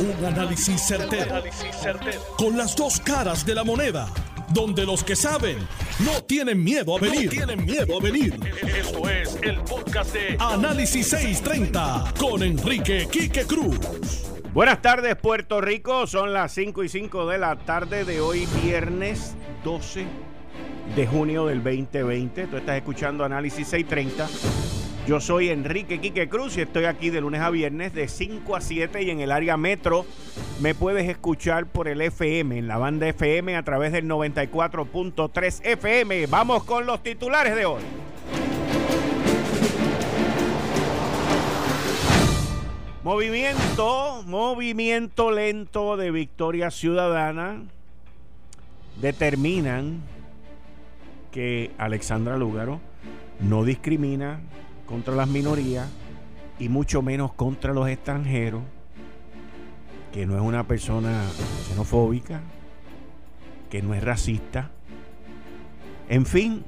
Un análisis certero, Con las dos caras de la moneda. Donde los que saben no tienen miedo a venir. tienen miedo a venir. Esto es el podcast de Análisis 630 con Enrique Quique Cruz. Buenas tardes, Puerto Rico. Son las 5 y 5 de la tarde de hoy, viernes 12 de junio del 2020. Tú estás escuchando Análisis 630 yo soy Enrique Quique Cruz y estoy aquí de lunes a viernes de 5 a 7 y en el área metro me puedes escuchar por el FM, en la banda FM a través del 94.3 FM. Vamos con los titulares de hoy. Movimiento, movimiento lento de Victoria Ciudadana determinan que Alexandra Lúgaro no discrimina, contra las minorías y mucho menos contra los extranjeros, que no es una persona xenofóbica, que no es racista, en fin,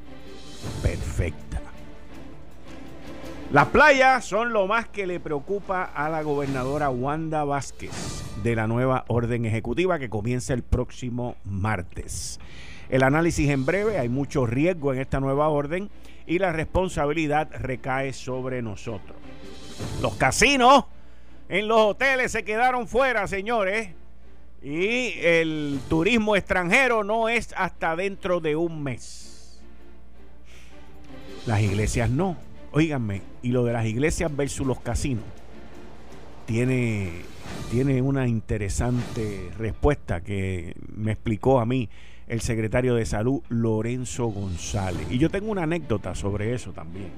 perfecta. Las playas son lo más que le preocupa a la gobernadora Wanda Vázquez de la nueva orden ejecutiva que comienza el próximo martes. El análisis en breve, hay mucho riesgo en esta nueva orden y la responsabilidad recae sobre nosotros. Los casinos en los hoteles se quedaron fuera, señores. Y el turismo extranjero no es hasta dentro de un mes. Las iglesias no. Óiganme, y lo de las iglesias versus los casinos tiene, tiene una interesante respuesta que me explicó a mí el secretario de Salud Lorenzo González. Y yo tengo una anécdota sobre eso también.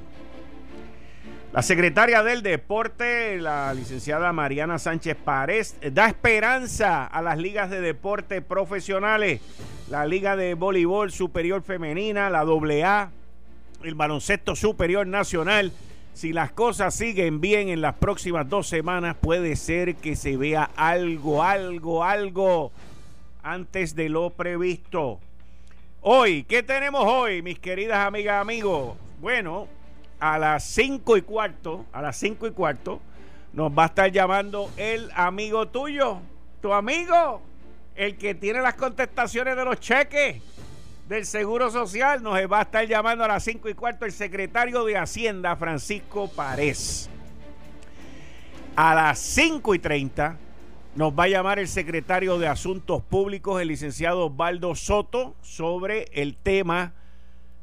La secretaria del Deporte, la licenciada Mariana Sánchez Párez, da esperanza a las ligas de deporte profesionales, la Liga de Voleibol Superior Femenina, la AA, el Baloncesto Superior Nacional. Si las cosas siguen bien en las próximas dos semanas, puede ser que se vea algo, algo, algo antes de lo previsto. Hoy, ¿qué tenemos hoy, mis queridas amigas, amigos? Bueno, a las cinco y cuarto, a las cinco y cuarto, nos va a estar llamando el amigo tuyo, tu amigo, el que tiene las contestaciones de los cheques del Seguro Social, nos va a estar llamando a las cinco y cuarto el secretario de Hacienda, Francisco Párez. A las cinco y treinta nos va a llamar el secretario de Asuntos Públicos, el licenciado Osvaldo Soto, sobre el tema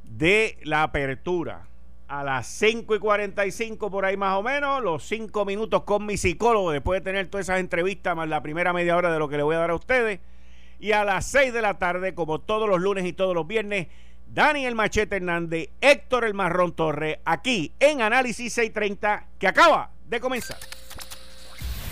de la apertura. A las 5 y 45 por ahí más o menos, los 5 minutos con mi psicólogo, después de tener todas esas entrevistas, más la primera media hora de lo que le voy a dar a ustedes. Y a las 6 de la tarde, como todos los lunes y todos los viernes, Daniel Machete Hernández, Héctor El Marrón Torre, aquí en Análisis 630, que acaba de comenzar.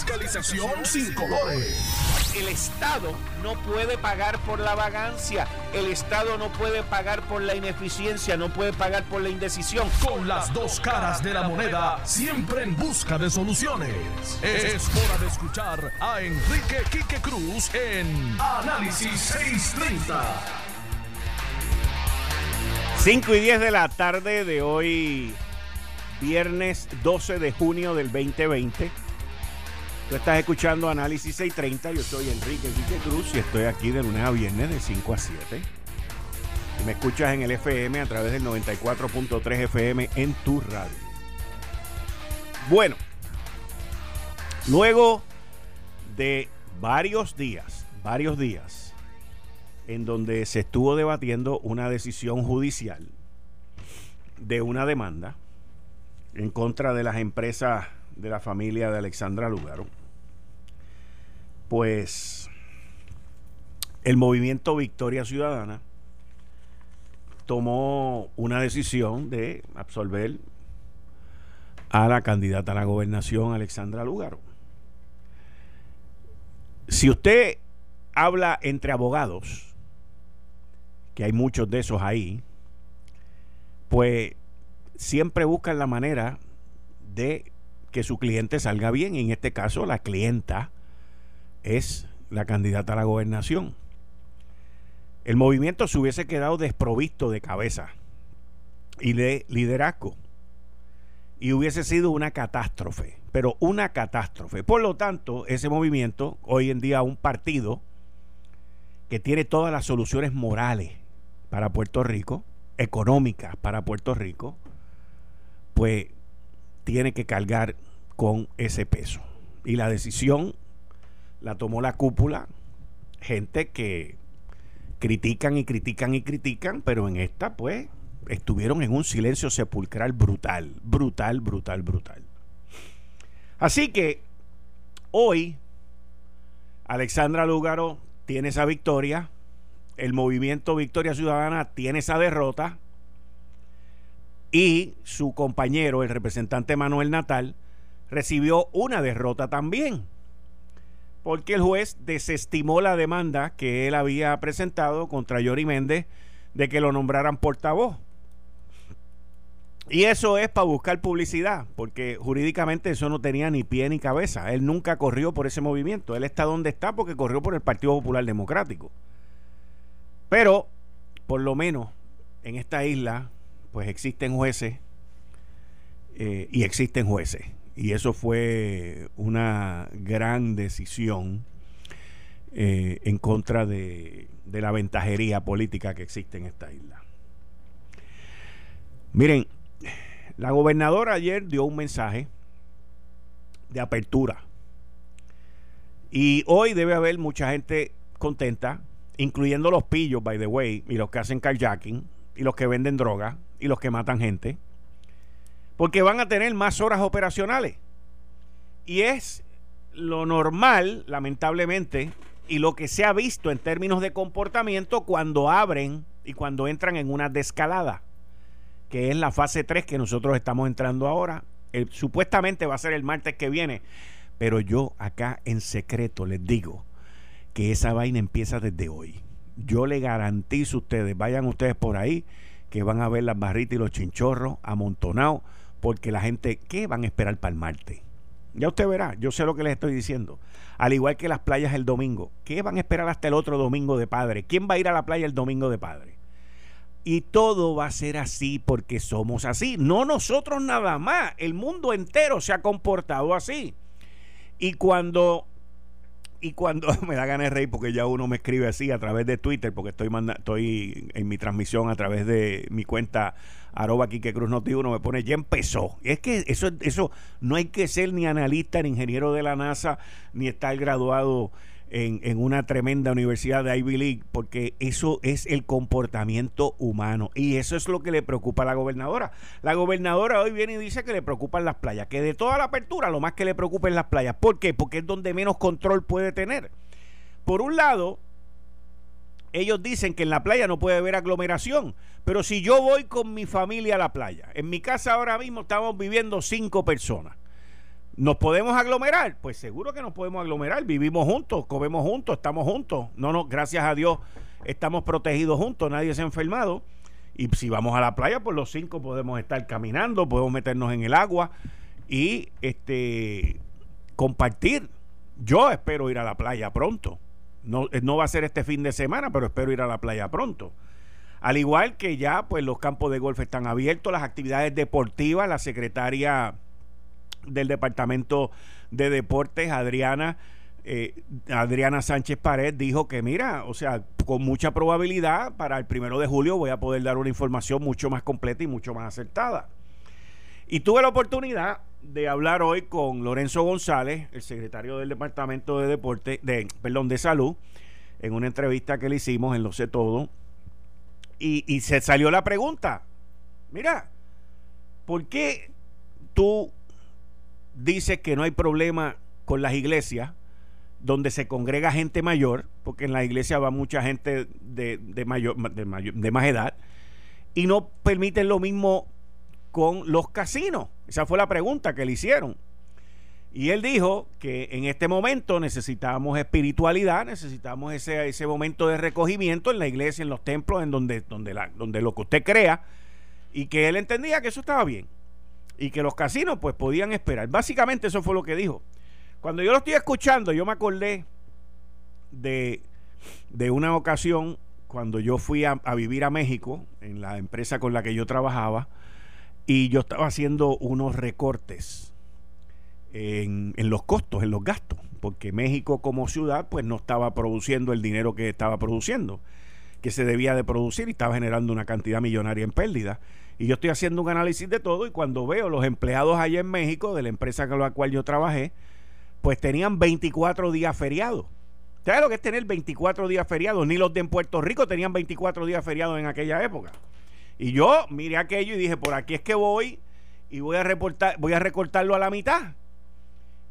Fiscalización sin colores el Estado no puede pagar por la vagancia, el Estado no puede pagar por la ineficiencia, no puede pagar por la indecisión. Con las dos caras de la moneda, siempre en busca de soluciones. Es hora de escuchar a Enrique Quique Cruz en Análisis 630. 5 y 10 de la tarde de hoy, viernes 12 de junio del 2020. Tú estás escuchando Análisis 630. Yo soy Enrique Quique Cruz y estoy aquí de lunes a viernes de 5 a 7. Y me escuchas en el FM a través del 94.3 FM en tu radio. Bueno, luego de varios días, varios días, en donde se estuvo debatiendo una decisión judicial de una demanda en contra de las empresas de la familia de Alexandra Lugaro pues el movimiento Victoria Ciudadana tomó una decisión de absolver a la candidata a la gobernación Alexandra Lugaro. Si usted habla entre abogados, que hay muchos de esos ahí, pues siempre buscan la manera de que su cliente salga bien. En este caso, la clienta es la candidata a la gobernación. El movimiento se hubiese quedado desprovisto de cabeza y de liderazgo. Y hubiese sido una catástrofe, pero una catástrofe. Por lo tanto, ese movimiento, hoy en día un partido que tiene todas las soluciones morales para Puerto Rico, económicas para Puerto Rico, pues tiene que cargar con ese peso. Y la decisión la tomó la cúpula, gente que critican y critican y critican, pero en esta pues estuvieron en un silencio sepulcral brutal, brutal, brutal, brutal. Así que hoy Alexandra Lúgaro tiene esa victoria, el movimiento Victoria Ciudadana tiene esa derrota y su compañero, el representante Manuel Natal, recibió una derrota también porque el juez desestimó la demanda que él había presentado contra Yori Méndez de que lo nombraran portavoz. Y eso es para buscar publicidad, porque jurídicamente eso no tenía ni pie ni cabeza. Él nunca corrió por ese movimiento. Él está donde está porque corrió por el Partido Popular Democrático. Pero, por lo menos, en esta isla, pues existen jueces eh, y existen jueces. Y eso fue una gran decisión eh, en contra de, de la ventajería política que existe en esta isla. Miren, la gobernadora ayer dio un mensaje de apertura. Y hoy debe haber mucha gente contenta, incluyendo los pillos, by the way, y los que hacen carjacking, y los que venden droga, y los que matan gente porque van a tener más horas operacionales. Y es lo normal, lamentablemente, y lo que se ha visto en términos de comportamiento cuando abren y cuando entran en una descalada, que es la fase 3 que nosotros estamos entrando ahora. supuestamente va a ser el martes que viene, pero yo acá en secreto les digo que esa vaina empieza desde hoy. Yo le garantizo a ustedes, vayan ustedes por ahí, que van a ver las barritas y los chinchorros amontonados porque la gente, ¿qué van a esperar para el martes? Ya usted verá, yo sé lo que les estoy diciendo. Al igual que las playas el domingo, ¿qué van a esperar hasta el otro domingo de padre? ¿Quién va a ir a la playa el domingo de padre? Y todo va a ser así porque somos así. No nosotros nada más, el mundo entero se ha comportado así. Y cuando y cuando me da ganas de reír porque ya uno me escribe así a través de Twitter, porque estoy estoy en mi transmisión a través de mi cuenta arroba Quique Cruz Noti uno me pone ya empezó. Es que eso, eso no hay que ser ni analista, ni ingeniero de la NASA, ni estar graduado en, una tremenda universidad de Ivy League, porque eso es el comportamiento humano. Y eso es lo que le preocupa a la gobernadora. La gobernadora hoy viene y dice que le preocupan las playas, que de toda la apertura lo más que le preocupa es las playas. ¿Por qué? Porque es donde menos control puede tener. Por un lado, ellos dicen que en la playa no puede haber aglomeración, pero si yo voy con mi familia a la playa, en mi casa ahora mismo estamos viviendo cinco personas ¿Nos podemos aglomerar? Pues seguro que nos podemos aglomerar. Vivimos juntos, comemos juntos, estamos juntos. No, no, gracias a Dios estamos protegidos juntos, nadie se ha enfermado. Y si vamos a la playa, pues los cinco podemos estar caminando, podemos meternos en el agua y este compartir. Yo espero ir a la playa pronto. No, no va a ser este fin de semana, pero espero ir a la playa pronto. Al igual que ya, pues los campos de golf están abiertos, las actividades deportivas, la secretaria del Departamento de Deportes, Adriana. Eh, Adriana Sánchez Pared dijo que mira, o sea, con mucha probabilidad para el primero de julio voy a poder dar una información mucho más completa y mucho más acertada. Y tuve la oportunidad de hablar hoy con Lorenzo González, el secretario del Departamento de Deporte, de, perdón, de Salud, en una entrevista que le hicimos en Lo Sé Todo. Y, y se salió la pregunta, mira, ¿por qué tú dice que no hay problema con las iglesias donde se congrega gente mayor, porque en la iglesia va mucha gente de, de, mayor, de, mayor, de más edad, y no permiten lo mismo con los casinos. Esa fue la pregunta que le hicieron. Y él dijo que en este momento necesitábamos espiritualidad, necesitamos ese, ese momento de recogimiento en la iglesia, en los templos, en donde, donde, la, donde lo que usted crea, y que él entendía que eso estaba bien y que los casinos pues podían esperar. Básicamente eso fue lo que dijo. Cuando yo lo estoy escuchando, yo me acordé de, de una ocasión cuando yo fui a, vivir a México, en la empresa con la que yo trabajaba, y yo estaba haciendo unos recortes en, en, los costos, en los gastos, porque México como ciudad pues no estaba produciendo el dinero que estaba produciendo, que se debía de producir y estaba generando una cantidad millonaria en pérdida. Y yo estoy haciendo un análisis de todo y cuando veo los empleados allá en México, de la empresa con la cual yo trabajé, pues tenían 24 días feriados. ¿Sabes lo que es tener 24 días feriados? Ni los de en Puerto Rico tenían 24 días feriados en aquella época. Y yo miré aquello y dije, por aquí es que voy y voy a reportar, voy a recortarlo a la mitad.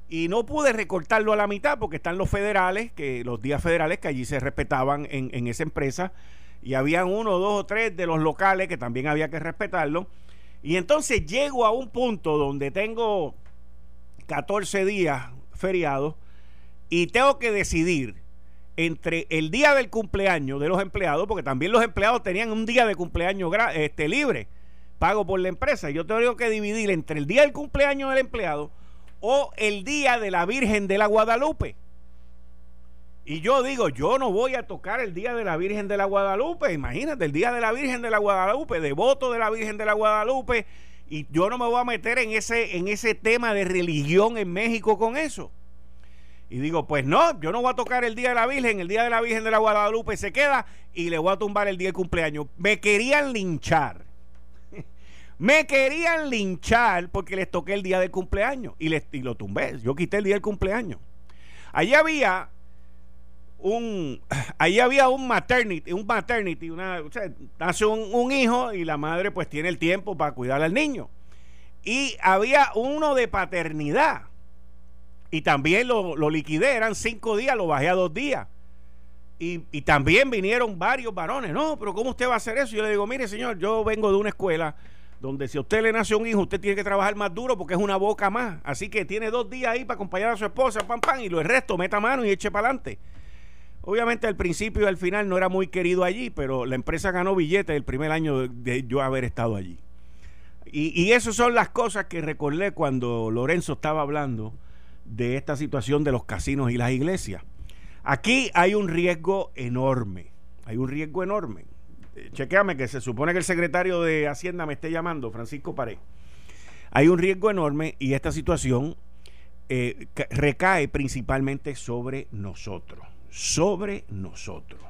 Y no pude recortarlo a la mitad porque están los federales, que los días federales que allí se respetaban en, en esa empresa, y habían uno, dos o tres de los locales que también había que respetarlo. Y entonces llego a un punto donde tengo 14 días feriados y tengo que decidir entre el día del cumpleaños de los empleados, porque también los empleados tenían un día de cumpleaños este, libre, pago por la empresa. Yo tengo que dividir entre el día del cumpleaños del empleado o el día de la Virgen de la Guadalupe. Y yo digo, yo no voy a tocar el día de la Virgen de la Guadalupe. Imagínate, el día de la Virgen de la Guadalupe, devoto de la Virgen de la Guadalupe. Y yo no me voy a meter en ese, en ese tema de religión en México con eso. Y digo, pues no, yo no voy a tocar el día de la Virgen, el día de la Virgen de la Guadalupe se queda y le voy a tumbar el día de cumpleaños. Me querían linchar. Me querían linchar porque les toqué el día del cumpleaños y, les, y lo tumbé. Yo quité el día del cumpleaños. Allí había un ahí había un maternity, un maternity, una, o sea, nace un, un, hijo y la madre pues tiene el tiempo para cuidar al niño. Y había uno de paternidad. Y también lo, lo liquidé, eran cinco días, lo bajé a dos días. Y, y, también vinieron varios varones. No, pero ¿cómo usted va a hacer eso? Yo le digo, mire señor, yo vengo de una escuela donde si a usted le nace un hijo, usted tiene que trabajar más duro porque es una boca más. Así que tiene dos días ahí para acompañar a su esposa, pam, pam, y lo el resto, meta mano y eche para adelante. Obviamente al principio y al final no era muy querido allí, pero la empresa ganó billetes el primer año de, yo haber estado allí. Y, y esas son las cosas que recordé cuando Lorenzo estaba hablando de esta situación de los casinos y las iglesias. Aquí hay un riesgo enorme, hay un riesgo enorme. Eh, chequeame que se supone que el secretario de Hacienda me esté llamando, Francisco Pared. Hay un riesgo enorme y esta situación eh, recae principalmente sobre nosotros, sobre nosotros.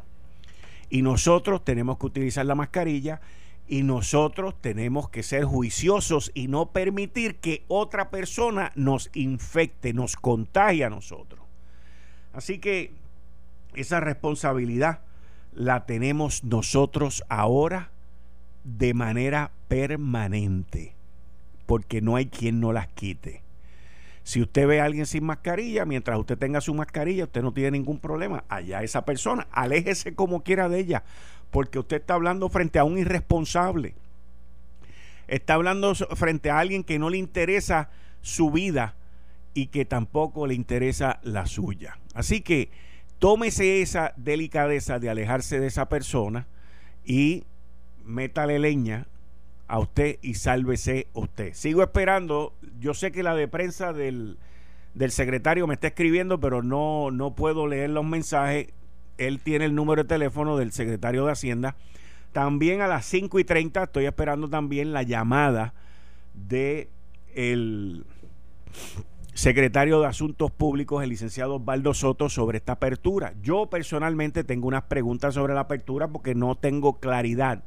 Y nosotros tenemos que utilizar la mascarilla y nosotros tenemos que ser juiciosos y no permitir que otra persona nos infecte, nos contagie a nosotros. Así que esa responsabilidad la tenemos nosotros ahora de manera permanente, porque no hay quien no las quite. Si usted ve a alguien sin mascarilla, mientras usted tenga su mascarilla, usted no tiene ningún problema. Allá esa persona, aléjese como quiera de ella, porque usted está hablando frente a un irresponsable. Está hablando frente a alguien que no le interesa su vida y que tampoco le interesa la suya. Así que tómese esa delicadeza de alejarse de esa persona y métale leña a usted y sálvese usted. Sigo esperando, yo sé que la de prensa del, del secretario me está escribiendo, pero no, no puedo leer los mensajes él tiene el número de teléfono del secretario de Hacienda. También a las 5 y 30 estoy esperando también la llamada de el secretario de Asuntos Públicos, el licenciado Osvaldo Soto, sobre esta apertura. Yo personalmente tengo unas preguntas sobre la apertura porque no tengo claridad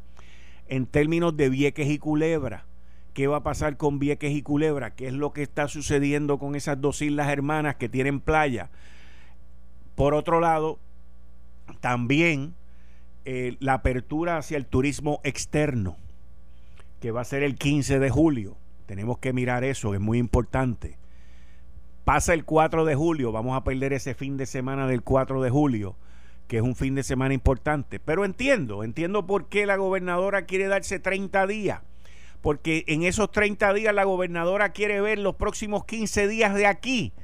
en términos de Vieques y Culebra. ¿Qué va a pasar con Vieques y Culebra? ¿Qué es lo que está sucediendo con esas dos islas hermanas que tienen playa? Por otro lado, también eh, la apertura hacia el turismo externo, que va a ser el 15 de julio. Tenemos que mirar eso, es muy importante. Pasa el 4 de julio, vamos a perder ese fin de semana del 4 de julio, que es un fin de semana importante. Pero entiendo, entiendo por qué la gobernadora quiere darse 30 días. Porque en esos 30 días la gobernadora quiere ver los próximos 15 días de aquí.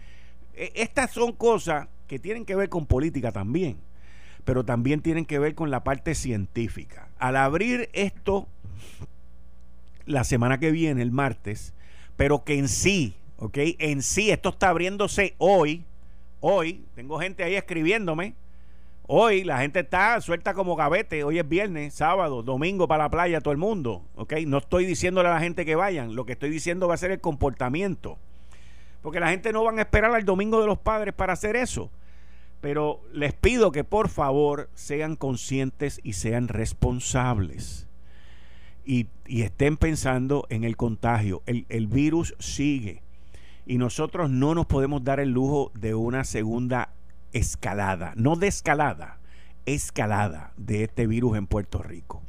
E, estas son cosas que tienen que ver con política también pero también tienen que ver con la parte científica. Al abrir esto la semana que viene, el martes, pero que en sí, ¿ok? En sí, esto está abriéndose hoy. Hoy, tengo gente ahí escribiéndome. Hoy la gente está suelta como gavete. Hoy es viernes, sábado, domingo para la playa, todo el mundo. ¿ok? No estoy diciéndole a la gente que vayan. Lo que estoy diciendo va a ser el comportamiento. Porque la gente no van a esperar al domingo de los padres para hacer eso. Pero les pido que por favor sean conscientes y sean responsables. Y, estén pensando en el contagio. El, el virus sigue. Y nosotros no nos podemos dar el lujo de una segunda escalada, no de escalada, escalada de este virus en Puerto Rico.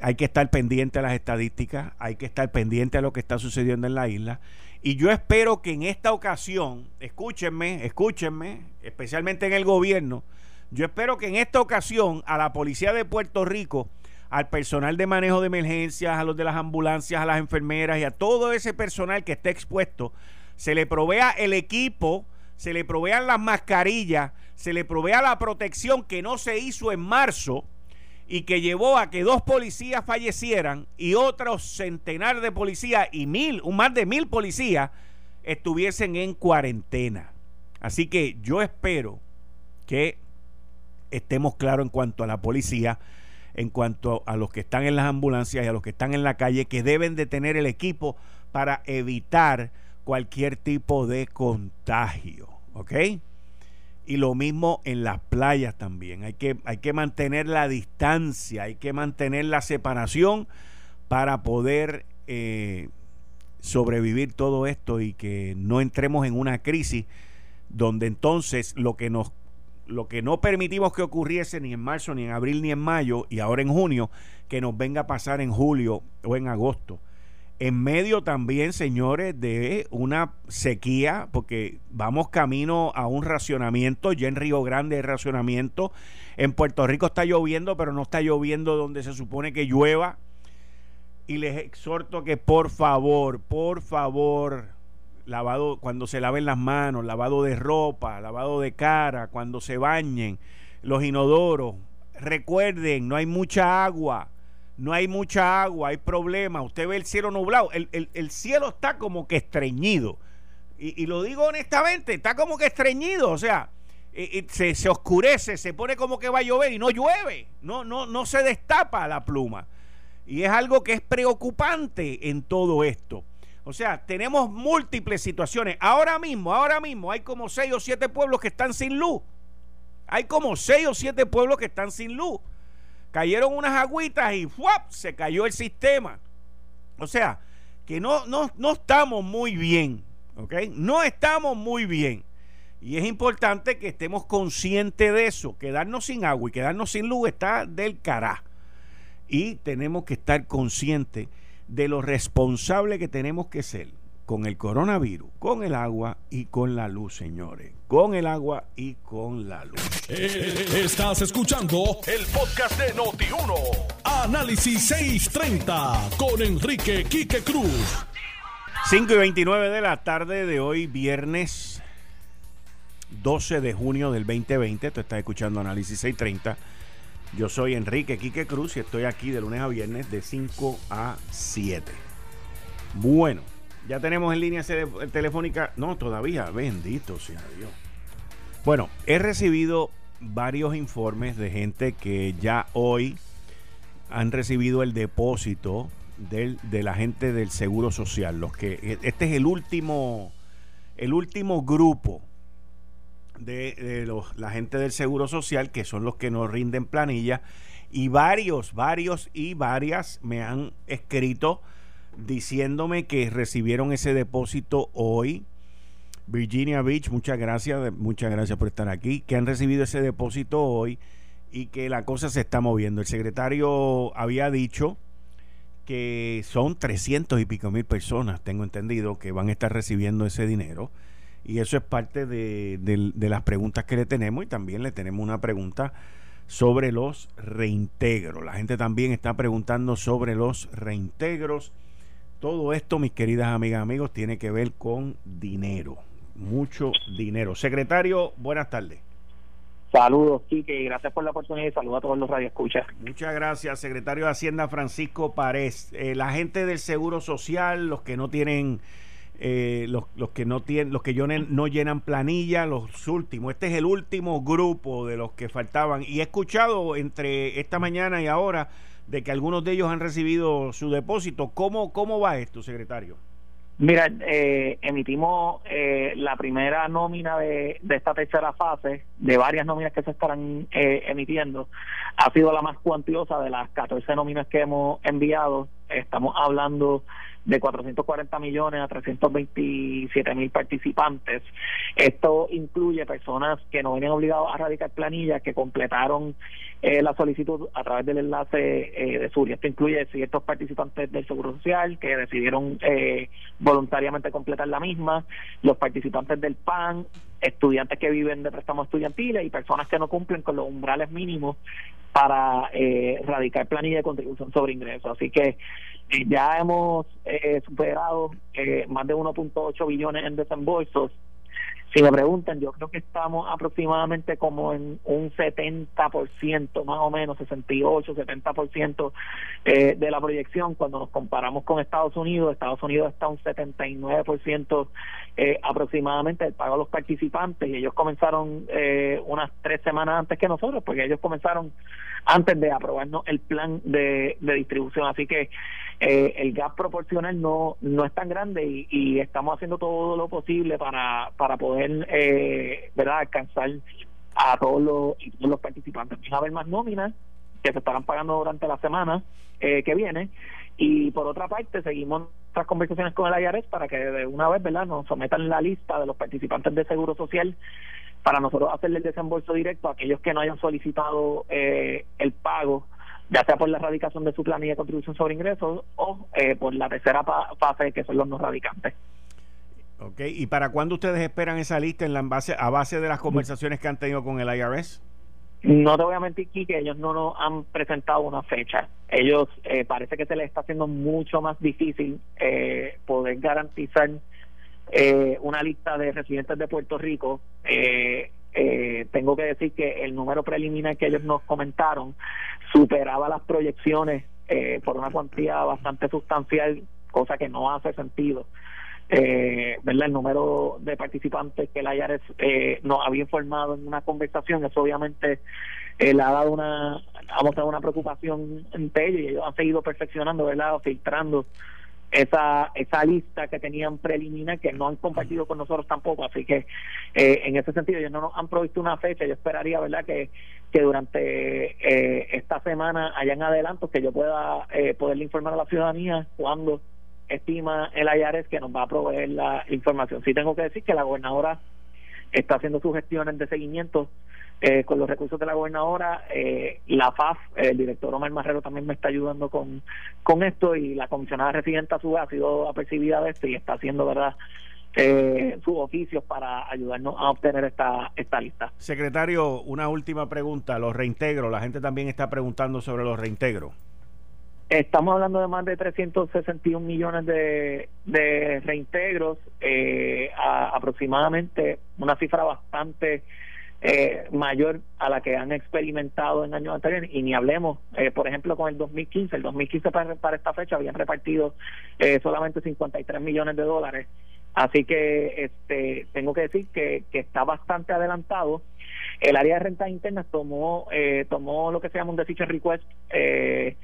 Hay que estar pendiente a las estadísticas, hay que estar pendiente a lo que está sucediendo en la isla. Y yo espero que en esta ocasión, escúchenme, escúchenme, especialmente en el gobierno, yo espero que en esta ocasión a la policía de Puerto Rico, al personal de manejo de emergencias, a los de las ambulancias, a las enfermeras y a todo ese personal que esté expuesto, se le provea el equipo, se le provean las mascarillas, se le provea la protección que no se hizo en marzo y que llevó a que dos policías fallecieran y otros centenares de policías y mil, más de mil policías estuviesen en cuarentena. Así que yo espero que estemos claros en cuanto a la policía, en cuanto a los que están en las ambulancias y a los que están en la calle, que deben de tener el equipo para evitar cualquier tipo de contagio, ¿ok? Y lo mismo en las playas también. Hay que, hay que mantener la distancia, hay que mantener la separación para poder eh, sobrevivir todo esto y que no entremos en una crisis donde entonces lo que nos lo que no permitimos que ocurriese ni en marzo, ni en abril, ni en mayo, y ahora en junio, que nos venga a pasar en julio o en agosto en medio también, señores, de una sequía, porque vamos camino a un racionamiento, ya en Río Grande hay racionamiento, en Puerto Rico está lloviendo, pero no está lloviendo donde se supone que llueva. Y les exhorto que por favor, por favor, lavado cuando se laven las manos, lavado de ropa, lavado de cara, cuando se bañen, los inodoros, recuerden, no hay mucha agua no hay mucha agua, hay problemas, usted ve el cielo nublado, el, cielo está como que estreñido. Y, lo digo honestamente, está como que estreñido, o sea, se, se, oscurece, se pone como que va a llover y no llueve, no, no, no se destapa la pluma. Y es algo que es preocupante en todo esto. O sea, tenemos múltiples situaciones. Ahora mismo, ahora mismo hay como seis o siete pueblos que están sin luz. Hay como seis o siete pueblos que están sin luz cayeron unas agüitas y ¡fuap! se cayó el sistema. O sea, que no, no, no estamos muy bien, ¿ok? No estamos muy bien. Y es importante que estemos conscientes de eso. Quedarnos sin agua y quedarnos sin luz está del cará. Y tenemos que estar conscientes de lo responsable que tenemos que ser con el coronavirus, con el agua y con la luz, señores. Con el agua y con la luz. Eh, estás escuchando el podcast de Noti1. Análisis 630 con Enrique Quique Cruz. 5 y 29 de la tarde de hoy, viernes 12 de junio del 2020. Tú estás escuchando Análisis 630. Yo soy Enrique Quique Cruz y estoy aquí de lunes a viernes de 5 a 7. Bueno. Ya tenemos en línea telefónica. No, todavía. Bendito sea Dios. Bueno, he recibido varios informes de gente que ya hoy han recibido el depósito del, de la gente del Seguro Social. Los que, este es el último, el último grupo de, de los, la gente del Seguro Social, que son los que nos rinden planilla. Y varios, varios y varias me han escrito diciéndome que recibieron ese depósito hoy. Virginia Beach, muchas gracias, muchas gracias por estar aquí, que han recibido ese depósito hoy y que la cosa se está moviendo. El secretario había dicho que son 300 y pico mil personas, tengo entendido, que van a estar recibiendo ese dinero. Y eso es parte de, de las preguntas que le tenemos y también le tenemos una pregunta sobre los reintegros. La gente también está preguntando sobre los reintegros todo esto, mis queridas amigas, amigos, tiene que ver con dinero, mucho dinero. Secretario, buenas tardes. Saludos, Quique, gracias por la oportunidad y saludos a todos los radioescuchas. Muchas gracias, secretario de Hacienda Francisco Párez. Eh, la gente del Seguro Social, los que no tienen eh, los, los, que no tienen, los que no llenan planilla, los últimos. Este es el último grupo de los que faltaban. Y he escuchado entre esta mañana y ahora de que algunos de ellos han recibido su depósito. ¿Cómo, cómo va esto, secretario? Mira, eh, emitimos eh, la primera nómina de, de, esta tercera fase, de varias nóminas que se estarán eh, emitiendo. Ha sido la más cuantiosa de las 14 nóminas que hemos enviado. Estamos hablando de 440 millones a 327 mil participantes. Esto incluye personas que no vienen obligados a radicar planillas, que completaron eh, la solicitud a través del enlace eh, de Suri. Esto incluye ciertos participantes del Seguro Social que decidieron eh, voluntariamente completar la misma, los participantes del PAN, estudiantes que viven de préstamos estudiantiles y personas que no cumplen con los umbrales mínimos para eh, radicar planilla de contribución sobre ingresos. Así que ya hemos eh, superado eh, más de 1.8 billones en desembolsos. Si me preguntan, yo creo que estamos aproximadamente como en un 70%, más o menos 68, 70% eh, de la proyección. Cuando nos comparamos con Estados Unidos, Estados Unidos está un 79% eh, aproximadamente del pago a los participantes y ellos comenzaron eh, unas tres semanas antes que nosotros, porque ellos comenzaron antes de aprobarnos el plan de, de distribución. Así que eh, el gap proporcional no no es tan grande y, y estamos haciendo todo lo posible para, para poder eh, verdad alcanzar a todos los, todos los participantes. Va a haber más nóminas que se estarán pagando durante la semana eh, que viene y por otra parte seguimos nuestras conversaciones con el IRS para que de una vez verdad nos sometan la lista de los participantes de Seguro Social para nosotros hacerle el desembolso directo a aquellos que no hayan solicitado eh, el pago ya sea por la erradicación de su planilla de contribución sobre ingresos o eh, por la tercera fase que son los no radicantes. Ok, ¿y para cuándo ustedes esperan esa lista en la base, a base de las conversaciones que han tenido con el IRS? No te voy a mentir, que ellos no nos han presentado una fecha. Ellos eh, parece que se les está haciendo mucho más difícil eh, poder garantizar eh, una lista de residentes de Puerto Rico. Eh, eh, tengo que decir que el número preliminar que ellos nos comentaron superaba las proyecciones eh, por una cuantía bastante sustancial, cosa que no hace sentido. Eh, ¿verdad? El número de participantes que el IARES eh, nos había informado en una conversación, eso obviamente eh, le ha dado una, ha mostrado una preocupación entre ellos y ellos han seguido perfeccionando, ¿verdad? filtrando esa esa lista que tenían preliminar que no han compartido con nosotros tampoco así que eh, en ese sentido ellos no nos han provisto una fecha yo esperaría verdad que que durante eh, esta semana hayan adelantos que yo pueda eh, poderle informar a la ciudadanía cuando estima el IARES que nos va a proveer la información sí tengo que decir que la gobernadora está haciendo sus gestiones de seguimiento eh, con los recursos de la gobernadora, eh, la FAF, el director Omar Marrero también me está ayudando con, con esto y la comisionada residente a su ha sido apercibida de esto y está haciendo, ¿verdad?, eh, sus oficios para ayudarnos a obtener esta, esta lista. Secretario, una última pregunta, los reintegros, la gente también está preguntando sobre los reintegros. Estamos hablando de más de 361 millones de, de reintegros, eh, aproximadamente una cifra bastante eh, mayor a la que han experimentado en años anteriores y ni hablemos, eh, por ejemplo, con el 2015. El 2015 para, para esta fecha habían repartido eh, solamente 53 millones de dólares. Así que este tengo que decir que, que está bastante adelantado. El área de rentas internas tomó eh, tomó lo que se llama un decision request, eh,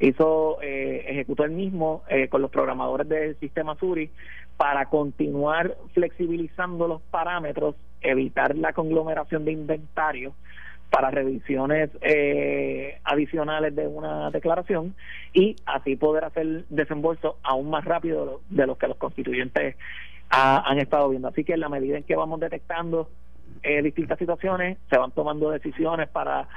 hizo eh, ejecutó el mismo eh, con los programadores del sistema Suri para continuar flexibilizando los parámetros evitar la conglomeración de inventario para revisiones eh, adicionales de una declaración y así poder hacer desembolso aún más rápido de lo que los constituyentes ha, han estado viendo. Así que en la medida en que vamos detectando eh, distintas situaciones, se van tomando decisiones para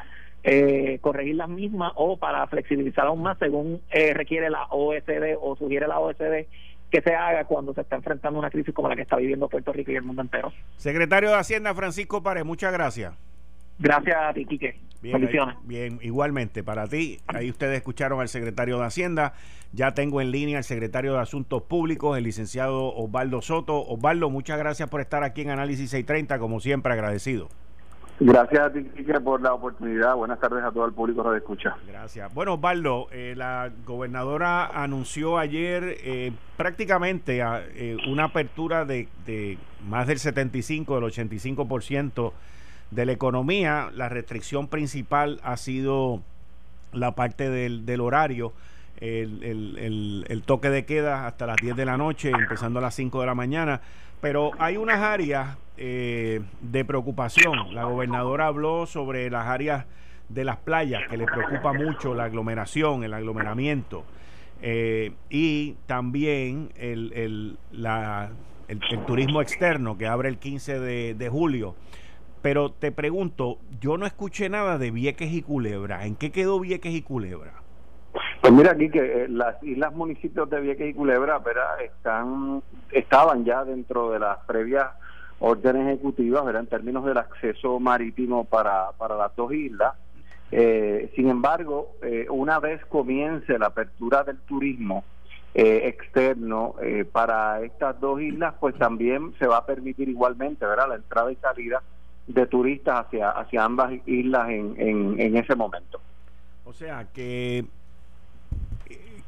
eh, corregir las mismas o para flexibilizar aún más según eh, requiere la OSD o sugiere la OSD que se haga cuando se está enfrentando una crisis como la que está viviendo Puerto Rico y el mundo entero. Secretario de Hacienda Francisco Párez, muchas gracias. Gracias a ti, Quique. Bien, bien, igualmente para ti. Ahí ustedes escucharon al secretario de Hacienda. Ya tengo en línea al secretario de Asuntos Públicos, el licenciado Osvaldo Soto. Osvaldo, muchas gracias por estar aquí en Análisis 630, como siempre, agradecido. Gracias a ti, por la oportunidad. Buenas tardes a todo el público que escucha. Gracias. Bueno, Osvaldo, eh, la gobernadora anunció ayer eh, prácticamente eh, una apertura de, más del 75, del 85% de la economía. La restricción principal ha sido la parte del, del horario. El, el, el, toque de queda hasta las 10 de la noche, empezando a las 5 de la mañana. Pero hay unas áreas eh, de preocupación. La gobernadora habló sobre las áreas de las playas, que le preocupa mucho la aglomeración, el aglomeramiento. Eh, y también el, el, la, el, turismo externo que abre el 15 de, de, julio. Pero te pregunto, yo no escuché nada de Vieques y Culebra. ¿En qué quedó Vieques y Culebra? Pues mira aquí que eh, las islas municipios de Vieques y Culebra están estaban ya dentro de las previas órdenes ejecutivas en términos del acceso marítimo para, para las dos islas. Eh, sin embargo, eh, una vez comience la apertura del turismo externo para estas dos islas, pues también se va a permitir igualmente ¿verdad? la entrada y salida de turistas hacia, hacia ambas islas en, en, en ese momento. O sea que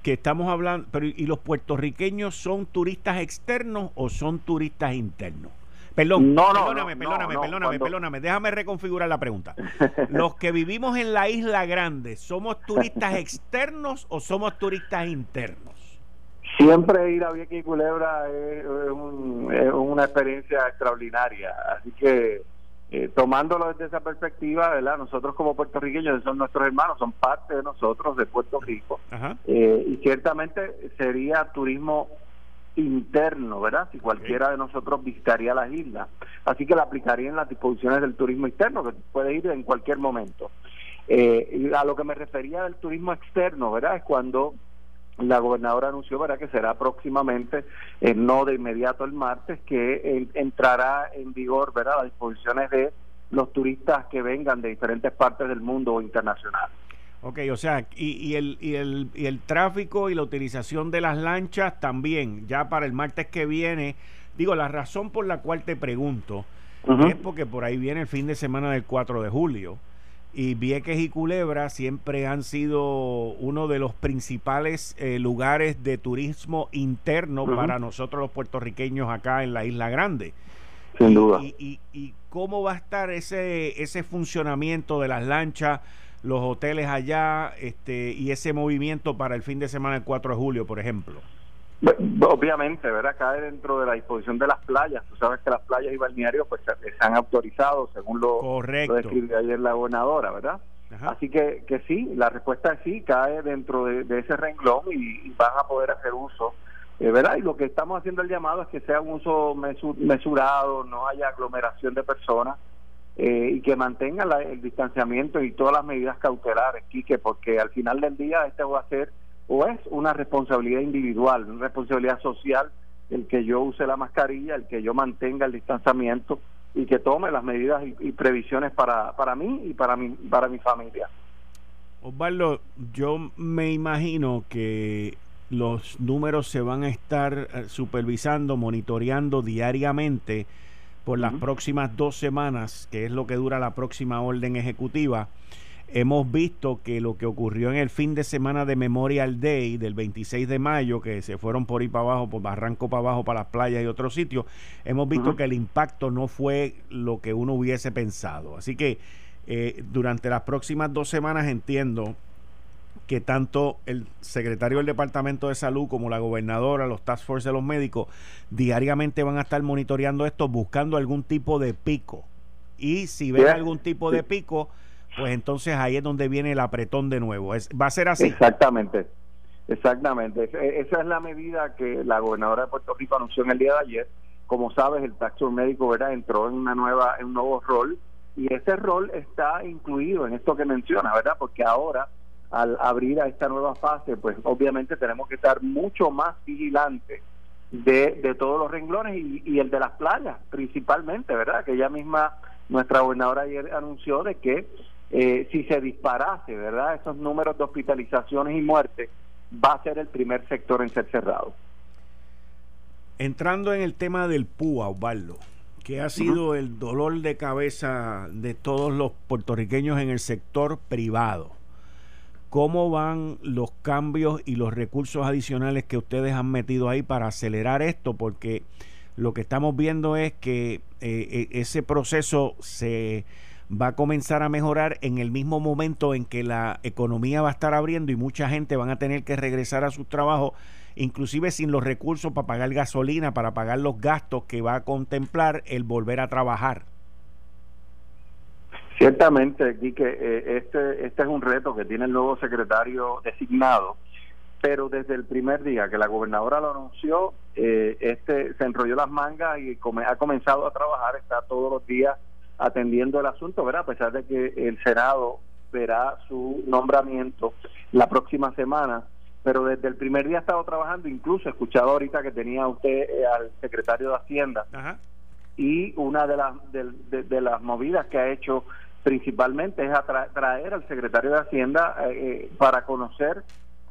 que estamos hablando, pero ¿y los puertorriqueños son turistas externos o son turistas internos? Perdón, no, perdóname, perdóname, perdóname, perdóname, déjame reconfigurar la pregunta. Los que vivimos en la isla grande, ¿somos turistas externos o somos turistas internos? Siempre ir a Vieques y Culebra es, es una experiencia extraordinaria, así que eh, tomándolo desde esa perspectiva, ¿verdad? Nosotros como puertorriqueños son nuestros hermanos, son parte de nosotros, de Puerto Rico. Eh, y ciertamente sería turismo interno, ¿verdad? Si cualquiera de nosotros visitaría las islas. Así que la aplicaría en las disposiciones del turismo interno, que puede ir en cualquier momento. Eh, a lo que me refería del turismo externo, ¿verdad? Es cuando la gobernadora anunció que será próximamente, eh, no de inmediato el martes, que entrará en vigor ¿verdad? las disposiciones de los turistas que vengan de diferentes partes del mundo internacional. Ok, o sea, y, y, el, y, el, y el tráfico y la utilización de las lanchas también, ya para el martes que viene. Digo, la razón por la cual te pregunto es porque por ahí viene el fin de semana del 4 de julio y Vieques y Culebra siempre han sido uno de los principales eh, lugares de turismo interno para nosotros los puertorriqueños acá en la Isla Grande. Sin duda. Y, y, cómo va a estar ese, ese funcionamiento de las lanchas, los hoteles allá este, y ese movimiento para el fin de semana del 4 de julio, por ejemplo? Obviamente, ¿verdad? Cae dentro de la disposición de las playas. Tú sabes que las playas y balnearios pues se han autorizado según lo, lo describió ayer la gobernadora, ¿verdad? Así que, que sí, la respuesta es sí, cae dentro de, ese renglón y, van a poder hacer uso, eh, ¿verdad? Y lo que estamos haciendo el llamado es que sea un uso mesurado, no haya aglomeración de personas eh, y que mantenga el distanciamiento y todas las medidas cautelares, Quique, porque al final del día este va a ser o es una responsabilidad individual, una responsabilidad social el que yo use la mascarilla, el que yo mantenga el distanciamiento y que tome las medidas y, previsiones para, para mí y para mi, para mi familia. Osvaldo, yo me imagino que los números se van a estar eh, supervisando, monitoreando diariamente por las próximas dos semanas, que es lo que dura la próxima orden ejecutiva hemos visto que lo que ocurrió en el fin de semana de Memorial Day del 26 de mayo, que se fueron por ahí para abajo, por Barranco para abajo, para las playas y otros sitios, hemos visto que el impacto no fue lo que uno hubiese pensado. Así que eh, durante las próximas dos semanas entiendo que tanto el secretario del Departamento de Salud como la gobernadora, los task force de los médicos, diariamente van a estar monitoreando esto, buscando algún tipo de pico. Y si ven algún tipo de pico, pues entonces ahí es donde viene el apretón de nuevo. Es, ¿Va a ser así? Exactamente, exactamente. Esa es la medida que la gobernadora de Puerto Rico anunció en el día de ayer. Como sabes, el taxo médico ¿verdad? entró en, una nueva, en un nuevo rol y ese rol está incluido en esto que menciona, ¿verdad? Porque ahora, al abrir a esta nueva fase, pues obviamente tenemos que estar mucho más vigilantes de, de todos los renglones y, y el de las playas, principalmente, ¿verdad? Que ella misma, nuestra gobernadora ayer anunció de que eh, si se disparase, ¿verdad? Esos números de hospitalizaciones y muertes, va a ser el primer sector en ser cerrado. Entrando en el tema del PUA, Osvaldo, que ha sido el dolor de cabeza de todos los puertorriqueños en el sector privado. ¿Cómo van los cambios y los recursos adicionales que ustedes han metido ahí para acelerar esto? Porque lo que estamos viendo es que eh, e, ese proceso se va a comenzar a mejorar en el mismo momento en que la economía va a estar abriendo y mucha gente van a tener que regresar a sus trabajos, inclusive sin los recursos para pagar gasolina, para pagar los gastos que va a contemplar el volver a trabajar. Ciertamente, Quique, eh, este, este es un reto que tiene el nuevo secretario designado, pero desde el primer día que la gobernadora lo anunció, eh, este se enrolló las mangas y ha comenzado a trabajar, está todos los días atendiendo el asunto, ¿verdad? A pesar de que el Senado verá su nombramiento la próxima semana, pero desde el primer día ha estado trabajando, incluso he escuchado ahorita que tenía usted eh, al secretario de Hacienda y una de las de, las movidas que ha hecho principalmente es traer al secretario de Hacienda eh, eh, para conocer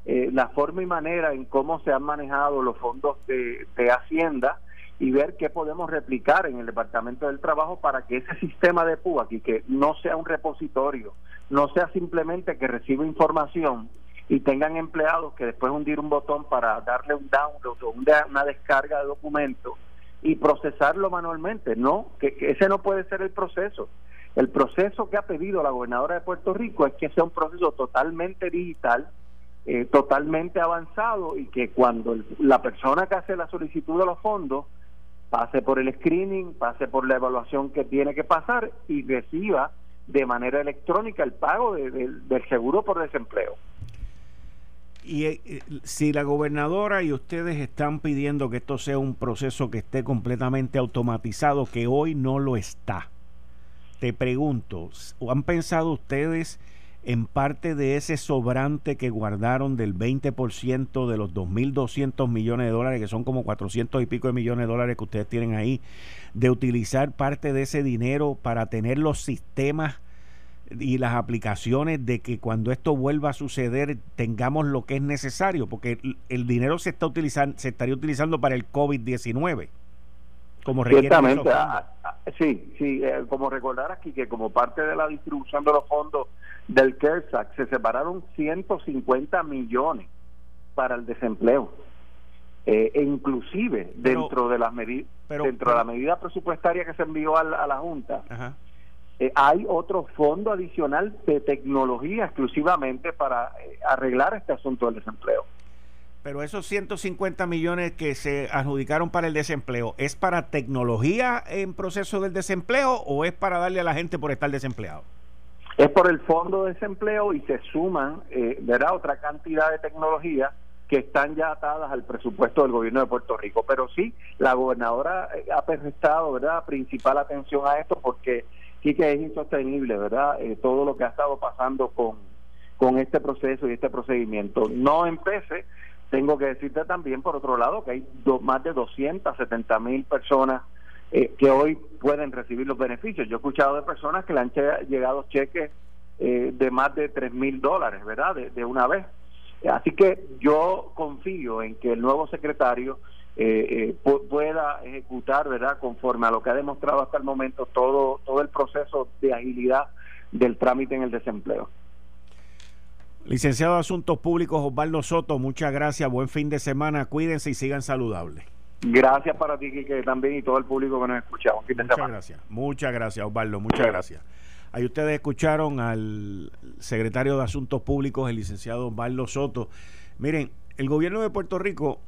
la forma y manera en cómo se han manejado los fondos de, de Hacienda y ver qué podemos replicar en el Departamento del Trabajo para que ese sistema de PUA aquí, que no sea un repositorio, no sea simplemente que reciba información y tengan empleados que después hundir un botón para darle un download o una descarga de documentos y procesarlo manualmente. No, que, ese no puede ser el proceso. El proceso que ha pedido la gobernadora de Puerto Rico es que sea un proceso totalmente digital, eh, totalmente avanzado y que cuando la persona que hace la solicitud de los fondos pase por el screening, pase por la evaluación que tiene que pasar y reciba de manera electrónica el pago del seguro por desempleo. Y eh, si la gobernadora y ustedes están pidiendo que esto sea un proceso que esté completamente automatizado, que hoy no lo está, te pregunto, ¿han pensado ustedes en parte de ese sobrante que guardaron del 20% de los 2.200 millones de dólares, que son como 400 y pico de millones de dólares que ustedes tienen ahí, de utilizar parte de ese dinero para tener los sistemas y las aplicaciones de que cuando esto vuelva a suceder tengamos lo que es necesario, porque el, dinero se está utilizando, se estaría utilizando para el COVID-19. Como Ciertamente, ah, ah, sí, sí, eh, como recordar aquí que como parte de la distribución de los fondos del CARES Act se separaron 150 millones para el desempleo. Eh, e inclusive dentro de las medidas dentro de la medida presupuestaria que se envió a la, Junta eh, hay otro fondo adicional de tecnología exclusivamente para eh, arreglar este asunto del desempleo. Pero esos 150 millones que se adjudicaron para el desempleo, ¿es para tecnología en proceso del desempleo o es para darle a la gente por estar desempleado? Es por el fondo de desempleo y se suman, eh, verá, otra cantidad de tecnologías que están ya atadas al presupuesto del gobierno de Puerto Rico. Pero sí, la gobernadora eh, ha prestado, ¿verdad?, principal atención a esto porque sí que es insostenible, ¿verdad?, eh, todo lo que ha estado pasando con, con este proceso y este procedimiento. No empece, tengo que decirte también, por otro lado, que hay más de 270 mil personas eh, que hoy pueden recibir los beneficios. Yo he escuchado de personas que le han llegado cheques eh, de más de 3 mil dólares, ¿verdad? De, una vez. Así que yo confío en que el nuevo secretario eh, pueda ejecutar, ¿verdad? Conforme a lo que ha demostrado hasta el momento todo, todo el proceso de agilidad del trámite en el desempleo. Licenciado de Asuntos Públicos Osvaldo Soto, muchas gracias, buen fin de semana, cuídense y sigan saludables. Gracias para ti, que también y todo el público que nos escucha. Muchas gracias. Muchas gracias, Osvaldo. Muchas gracias. Ahí ustedes escucharon al secretario de Asuntos Públicos, el licenciado Osvaldo Soto. Miren, el gobierno de Puerto Rico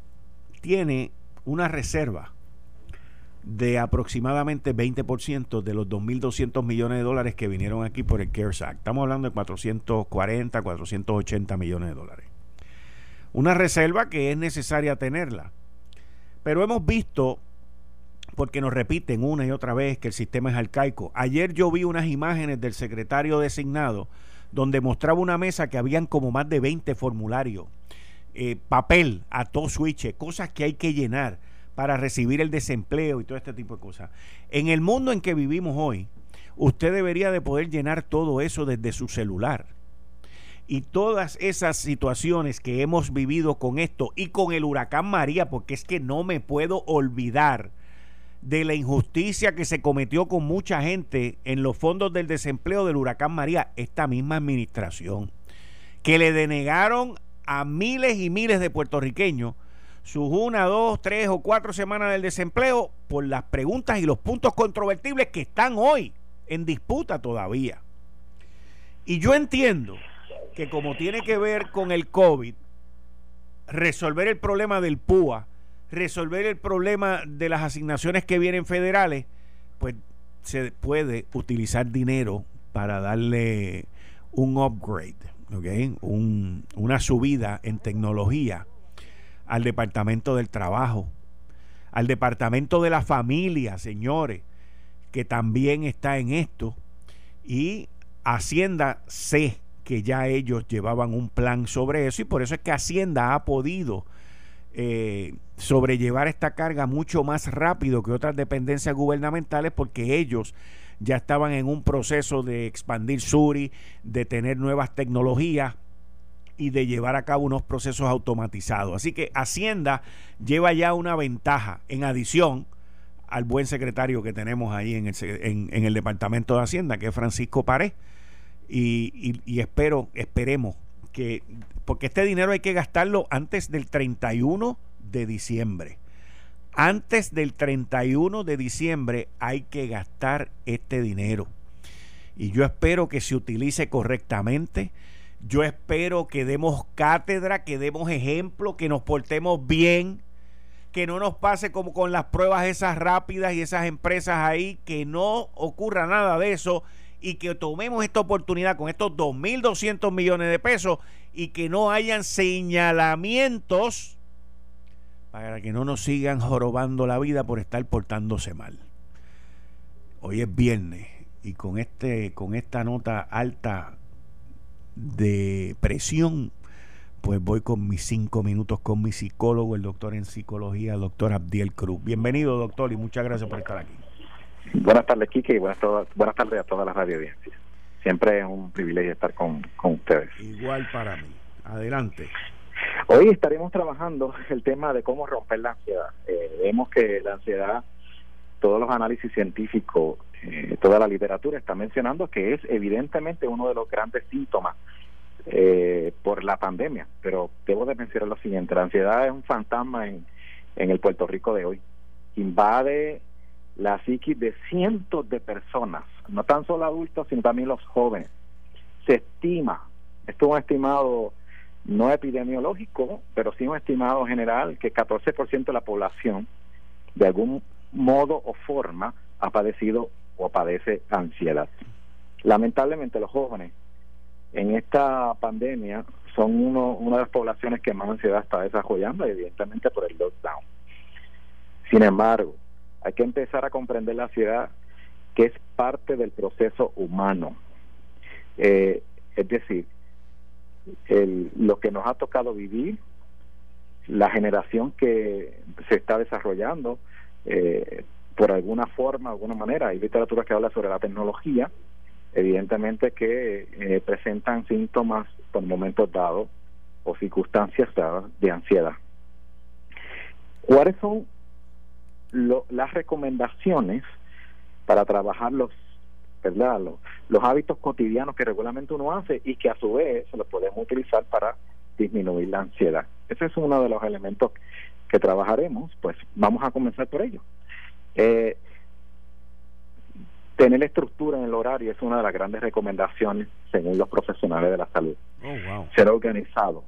tiene una reserva de aproximadamente 20% de los 2.200 millones de dólares que vinieron aquí por el CARES Act. Estamos hablando de 440, 480 millones de dólares. Una reserva que es necesaria tenerla pero hemos visto, porque nos repiten una y otra vez que el sistema es arcaico. Ayer yo vi unas imágenes del secretario designado donde mostraba una mesa que habían como más de 20 formularios, eh, papel a todo switch, cosas que hay que llenar para recibir el desempleo y todo este tipo de cosas. En el mundo en que vivimos hoy, usted debería de poder llenar todo eso desde su celular y todas esas situaciones que hemos vivido con esto y con el huracán María, porque es que no me puedo olvidar de la injusticia que se cometió con mucha gente en los fondos del desempleo del huracán María, esta misma administración, que le denegaron a miles y miles de puertorriqueños sus una, dos, tres o cuatro semanas del desempleo por las preguntas y los puntos controvertibles que están hoy en disputa todavía. Y yo entiendo que como tiene que ver con el COVID, resolver el problema del PUA, resolver el problema de las asignaciones que vienen federales, pues se puede utilizar dinero para darle un upgrade, ¿okay? una subida en tecnología al Departamento del Trabajo, al Departamento de la Familia, señores, que también está en esto, y Hacienda sé que ya ellos llevaban un plan sobre eso y por eso es que Hacienda ha podido eh, sobrellevar esta carga mucho más rápido que otras dependencias gubernamentales porque ellos ya estaban en un proceso de expandir Suri, de tener nuevas tecnologías y de llevar a cabo unos procesos automatizados. Así que Hacienda lleva ya una ventaja en adición al buen secretario que tenemos ahí en el, en, el Departamento de Hacienda, que es Francisco Pared. Y, y, espero, esperemos que, porque este dinero hay que gastarlo antes del 31 de diciembre. Antes del 31 de diciembre hay que gastar este dinero. Y yo espero que se utilice correctamente. Yo espero que demos cátedra, que demos ejemplo, que nos portemos bien, que no nos pase como con las pruebas esas rápidas y esas empresas ahí, que no ocurra nada de eso y que tomemos esta oportunidad con estos 2.200 millones de pesos y que no hayan señalamientos para que no nos sigan jorobando la vida por estar portándose mal. Hoy es viernes y con este con esta nota alta de presión, pues voy con mis cinco minutos con mi psicólogo, el doctor en psicología, doctor Abdiel Cruz. Bienvenido, doctor, y muchas gracias por estar aquí. Buenas tardes, Kike, y buenas, buenas tardes a todas las radio audiencias. Siempre es un privilegio estar con, con ustedes. Igual para mí. Adelante. Hoy estaremos trabajando el tema de cómo romper la ansiedad. Eh, vemos que la ansiedad, todos los análisis científicos, eh, toda la literatura está mencionando que es evidentemente uno de los grandes síntomas eh, por la pandemia. Pero debo de mencionar lo siguiente, la ansiedad es un fantasma en, en el Puerto Rico de hoy. Invade la psiquis de cientos de personas, no tan solo adultos, sino también los jóvenes. Se estima, esto es un estimado no epidemiológico, pero sí un estimado general, que 14% de la población, de algún modo o forma, ha padecido o padece ansiedad. Lamentablemente los jóvenes en esta pandemia son uno, una de las poblaciones que más ansiedad está desarrollando, evidentemente por el lockdown. Sin embargo, hay que empezar a comprender la ansiedad que es parte del proceso humano. Eh, es decir, el, lo que nos ha tocado vivir, la generación que se está desarrollando, eh, por alguna forma, alguna manera, hay literatura que habla sobre la tecnología, evidentemente que eh, presentan síntomas por momentos dados o circunstancias dadas de ansiedad. ¿Cuáles son las recomendaciones para trabajar los, ¿verdad? Los, hábitos cotidianos que regularmente uno hace y que a su vez se los podemos utilizar para disminuir la ansiedad. Ese es uno de los elementos que trabajaremos, pues vamos a comenzar por ello. Eh, tener estructura en el horario es una de las grandes recomendaciones según los profesionales de la salud. Oh, Ser organizado.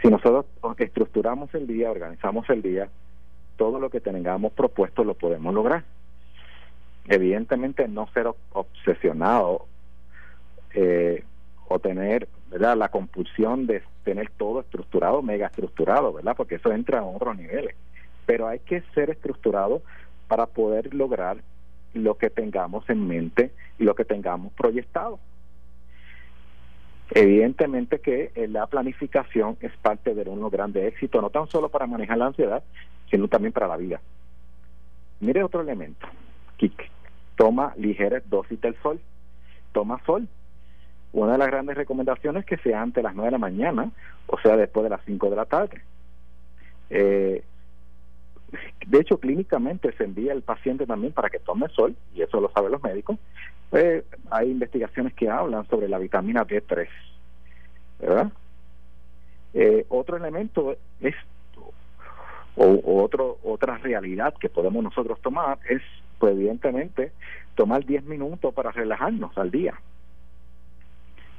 Si nosotros estructuramos el día, organizamos el día, todo lo que tengamos propuesto lo podemos lograr. Evidentemente no ser obsesionado eh, o tener ¿verdad? la compulsión de tener todo estructurado, mega estructurado, ¿verdad? Porque eso entra a otros niveles. Pero hay que ser estructurado para poder lograr lo que tengamos en mente y lo que tengamos proyectado. Evidentemente que eh, la planificación es parte de uno grande éxito, no tan solo para manejar la ansiedad, sino también para la vida. Mire otro elemento, Kik, toma ligeras dosis del sol, toma sol. Una de las grandes recomendaciones es que sea antes de las 9 de la mañana, o sea, después de las 5 de la tarde. Eh, de hecho, clínicamente se envía el paciente también para que tome sol, y eso lo saben los médicos. Eh, hay investigaciones que hablan sobre la vitamina D3, ¿verdad? Eh, otro elemento es, o, otro, otra realidad que podemos nosotros tomar es, pues evidentemente, tomar 10 minutos para relajarnos al día.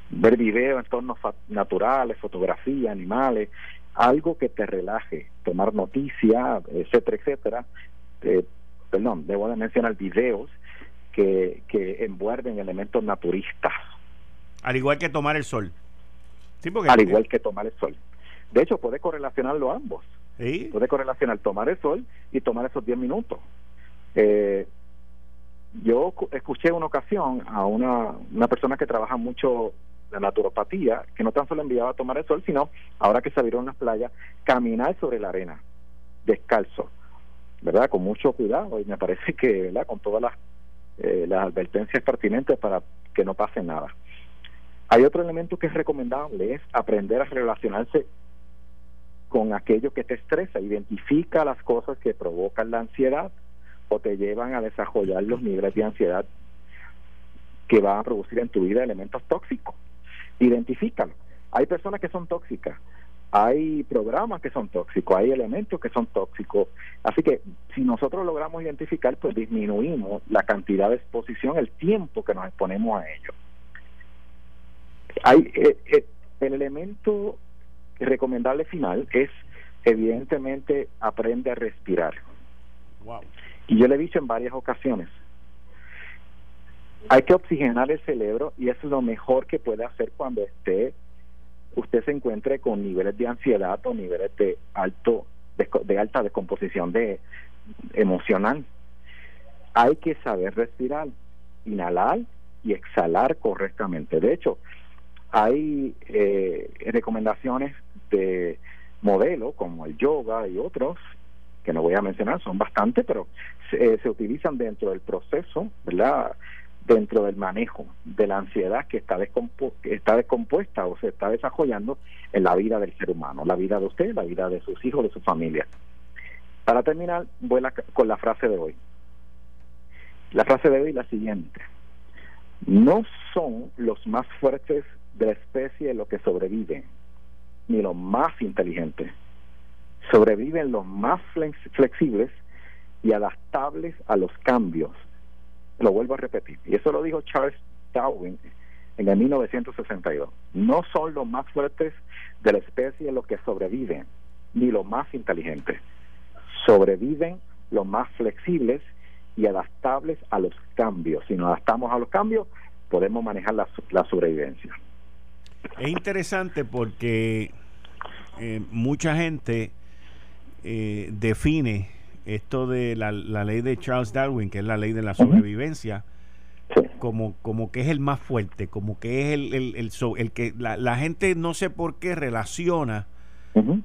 Ver videos, entornos naturales, fotografía, animales, algo que te relaje, tomar noticias, etcétera, etcétera. Eh, perdón, debo de mencionar videos que, que envuelven elementos naturistas. Al igual que tomar el sol. Sí, porque Al igual que tomar el sol. De hecho, puede correlacionarlo ambos. ¿Sí? Puede correlacionar tomar el sol y tomar esos 10 minutos. Eh, yo escuché una ocasión a una, una persona que trabaja mucho la naturopatía, que no tan solo enviaba a tomar el sol, sino ahora que se abrieron las playas, caminar sobre la arena, descalzo, ¿verdad? Con mucho cuidado y me parece que, ¿verdad? Con todas las, eh, las advertencias pertinentes para que no pase nada. Hay otro elemento que es recomendable, es aprender a relacionarse con aquello que te estresa, identifica las cosas que provocan la ansiedad o te llevan a desarrollar los niveles de ansiedad que van a producir en tu vida elementos tóxicos identifícalo. Hay personas que son tóxicas, hay programas que son tóxicos, hay elementos que son tóxicos. Así que si nosotros logramos identificar, pues disminuimos la cantidad de exposición, el tiempo que nos exponemos a ello. Hay eh, eh, el elemento recomendable final es evidentemente aprende a respirar. Y yo le he dicho en varias ocasiones, hay que oxigenar el cerebro y es lo mejor que puede hacer cuando esté usted se encuentre con niveles de ansiedad o niveles de alto de, alta descomposición de emocional. Hay que saber respirar, inhalar y exhalar correctamente. De hecho, hay eh, recomendaciones de modelo como el yoga y otros que no voy a mencionar, son bastantes, pero se, se utilizan dentro del proceso, ¿verdad? Dentro del manejo de la ansiedad que está, está descompuesta o se está desarrollando en la vida del ser humano, la vida de usted, la vida de sus hijos, de su familia. Para terminar, voy con la frase de hoy. La frase de hoy es la siguiente. No son los más fuertes de la especie los que sobreviven, ni los más inteligentes. Sobreviven los más flexibles y adaptables a los cambios lo vuelvo a repetir, y eso lo dijo Charles Darwin en el 1962. No son los más fuertes de la especie los que sobreviven, ni los más inteligentes. Sobreviven los más flexibles y adaptables a los cambios. Si nos adaptamos a los cambios, podemos manejar la, sobrevivencia. Es interesante porque eh, mucha gente eh, define esto de la, ley de Charles Darwin, que es la ley de la sobrevivencia, como, como que es el más fuerte, como que es el, el, el, que la, gente no sé por qué relaciona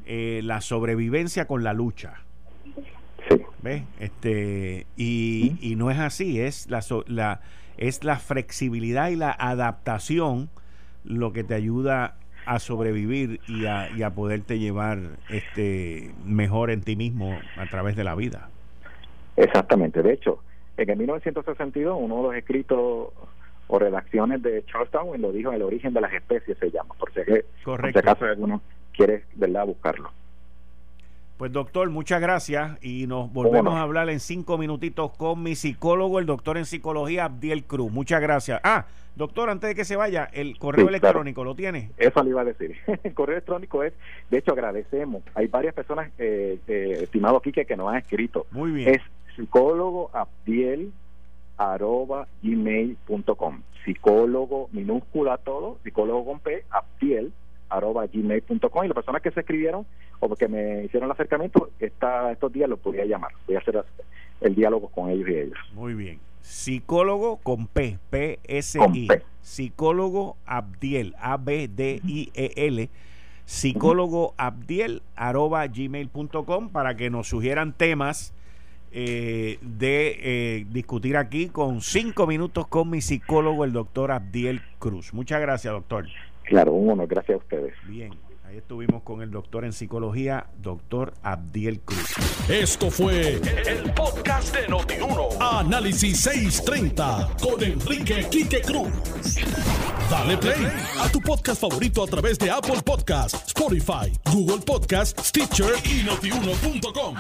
eh, la sobrevivencia con la lucha. ¿Ves? Este, y, y, no es así, es la, la, es la flexibilidad y la adaptación lo que te ayuda a sobrevivir y a, y a poderte llevar este mejor en ti mismo a través de la vida. Exactamente. De hecho, en el 1962, uno de los escritos o redacciones de Charles Darwin lo dijo, el origen de las especies se llama, por si, acaso alguno quiere ¿verdad? buscarlo. Pues doctor, muchas gracias y nos volvemos a hablar en cinco minutitos con mi psicólogo, el doctor en psicología Abdiel Cruz. Muchas gracias. Ah, doctor, antes de que se vaya, el correo electrónico, ¿lo tiene? Eso le iba a decir. El correo electrónico es, de hecho agradecemos, hay varias personas, eh, eh, estimado Quique, que nos han escrito. Muy bien. Es psicólogo Abdiel arroba gmail.com psicólogo minúscula todo psicólogo con P Abdiel arroba gmail.com y las personas que se escribieron o que me hicieron el acercamiento esta, estos días los podría llamar. Voy a hacer el diálogo con ellos y ellas muy bien. Psicólogo con P P S I. Psicólogo Abdiel A B D I E L. Psicólogo Abdiel arroba gmail.com para que nos sugieran temas eh, de eh, discutir aquí con cinco minutos con mi psicólogo, el doctor Abdiel Cruz. Muchas gracias, doctor. Claro, un honor, gracias a ustedes. Bien, Ahí estuvimos con el doctor en psicología, doctor Abdiel Cruz. Esto fue el, podcast de Notiuno. Análisis 630 con Enrique Quique Cruz. Dale play a tu podcast favorito a través de Apple Podcasts, Spotify, Google Podcasts, Stitcher y notiuno.com.